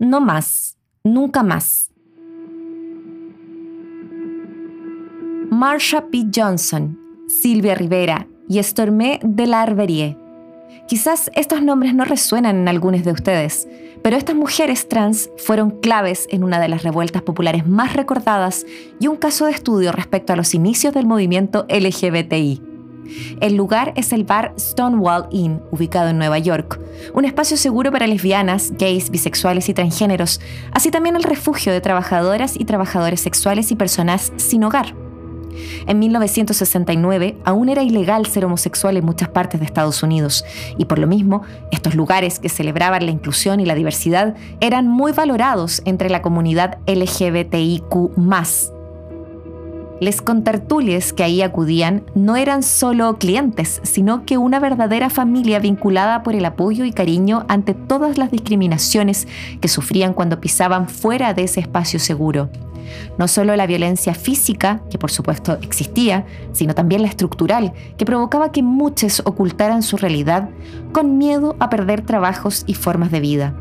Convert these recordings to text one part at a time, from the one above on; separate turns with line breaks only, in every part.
no más, nunca más. Marsha P. Johnson, Silvia Rivera y Stormé de la Arberie. Quizás estos nombres no resuenan en algunos de ustedes, pero estas mujeres trans fueron claves en una de las revueltas populares más recordadas y un caso de estudio respecto a los inicios del movimiento LGBTI. El lugar es el bar Stonewall Inn, ubicado en Nueva York, un espacio seguro para lesbianas, gays, bisexuales y transgéneros, así también el refugio de trabajadoras y trabajadores sexuales y personas sin hogar. En 1969 aún era ilegal ser homosexual en muchas partes de Estados Unidos y por lo mismo estos lugares que celebraban la inclusión y la diversidad eran muy valorados entre la comunidad LGBTIQ les contertulies que ahí acudían no eran solo clientes, sino que una verdadera familia vinculada por el apoyo y cariño ante todas las discriminaciones que sufrían cuando pisaban fuera de ese espacio seguro. No solo la violencia física, que por supuesto existía, sino también la estructural, que provocaba que muchos ocultaran su realidad con miedo a perder trabajos y formas de vida.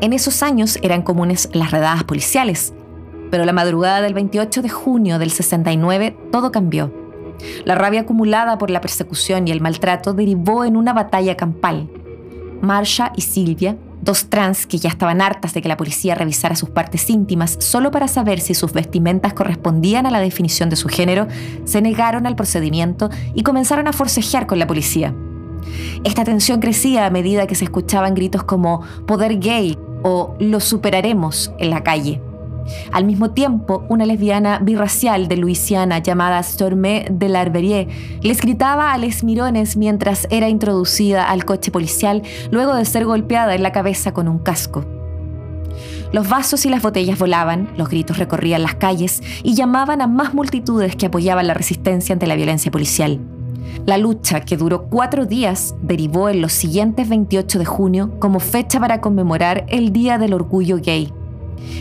En esos años eran comunes las redadas policiales, pero la madrugada del 28 de junio del 69 todo cambió. La rabia acumulada por la persecución y el maltrato derivó en una batalla campal. Marsha y Silvia, dos trans que ya estaban hartas de que la policía revisara sus partes íntimas solo para saber si sus vestimentas correspondían a la definición de su género, se negaron al procedimiento y comenzaron a forcejear con la policía. Esta tensión crecía a medida que se escuchaban gritos como poder gay o lo superaremos en la calle. Al mismo tiempo, una lesbiana birracial de Luisiana llamada Stormé de l'Arberie les gritaba a les mirones mientras era introducida al coche policial luego de ser golpeada en la cabeza con un casco. Los vasos y las botellas volaban, los gritos recorrían las calles y llamaban a más multitudes que apoyaban la resistencia ante la violencia policial. La lucha, que duró cuatro días, derivó en los siguientes 28 de junio como fecha para conmemorar el Día del Orgullo Gay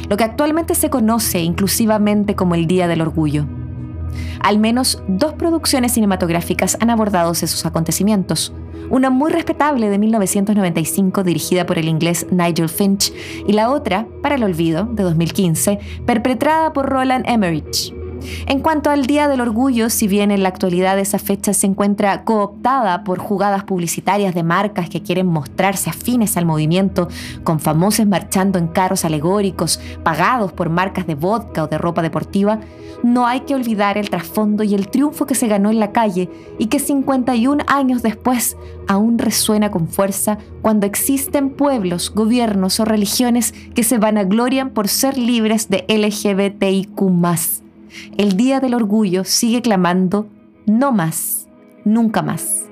lo que actualmente se conoce inclusivamente como el Día del Orgullo. Al menos dos producciones cinematográficas han abordado esos acontecimientos. Una muy respetable de 1995 dirigida por el inglés Nigel Finch y la otra, para el olvido, de 2015, perpetrada por Roland Emmerich. En cuanto al Día del Orgullo, si bien en la actualidad esa fecha se encuentra cooptada por jugadas publicitarias de marcas que quieren mostrarse afines al movimiento, con famosos marchando en carros alegóricos pagados por marcas de vodka o de ropa deportiva, no hay que olvidar el trasfondo y el triunfo que se ganó en la calle y que 51 años después aún resuena con fuerza cuando existen pueblos, gobiernos o religiones que se vanaglorian por ser libres de LGBTIQ el Día del Orgullo sigue clamando no más, nunca más.